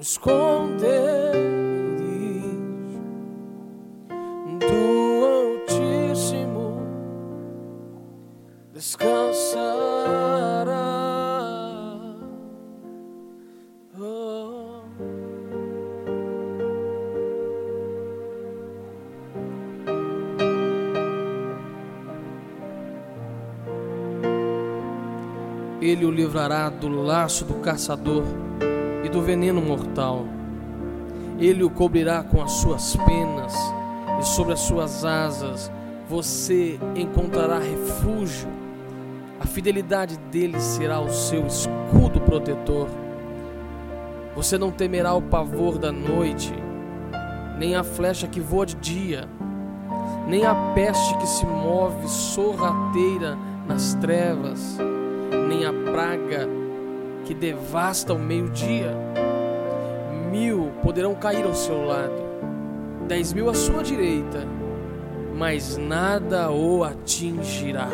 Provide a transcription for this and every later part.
esconderes do Altíssimo descansará. Oh. Ele o livrará do laço do caçador e do veneno mortal. Ele o cobrirá com as suas penas e sobre as suas asas você encontrará refúgio. A fidelidade dele será o seu escudo protetor. Você não temerá o pavor da noite, nem a flecha que voa de dia, nem a peste que se move sorrateira nas trevas, nem a praga que devasta o meio-dia. Mil poderão cair ao seu lado, dez mil à sua direita, mas nada o atingirá.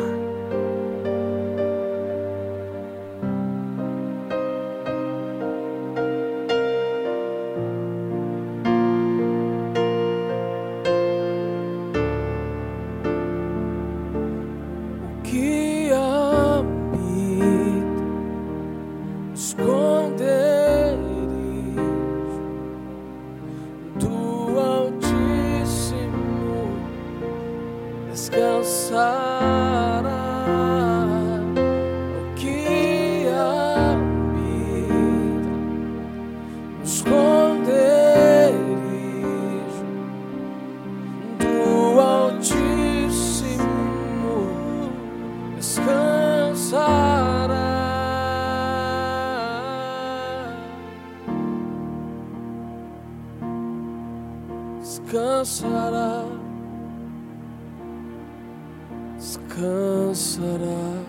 Descansará. O que habita esconderes do Altíssimo descansará. Descansará, descansará.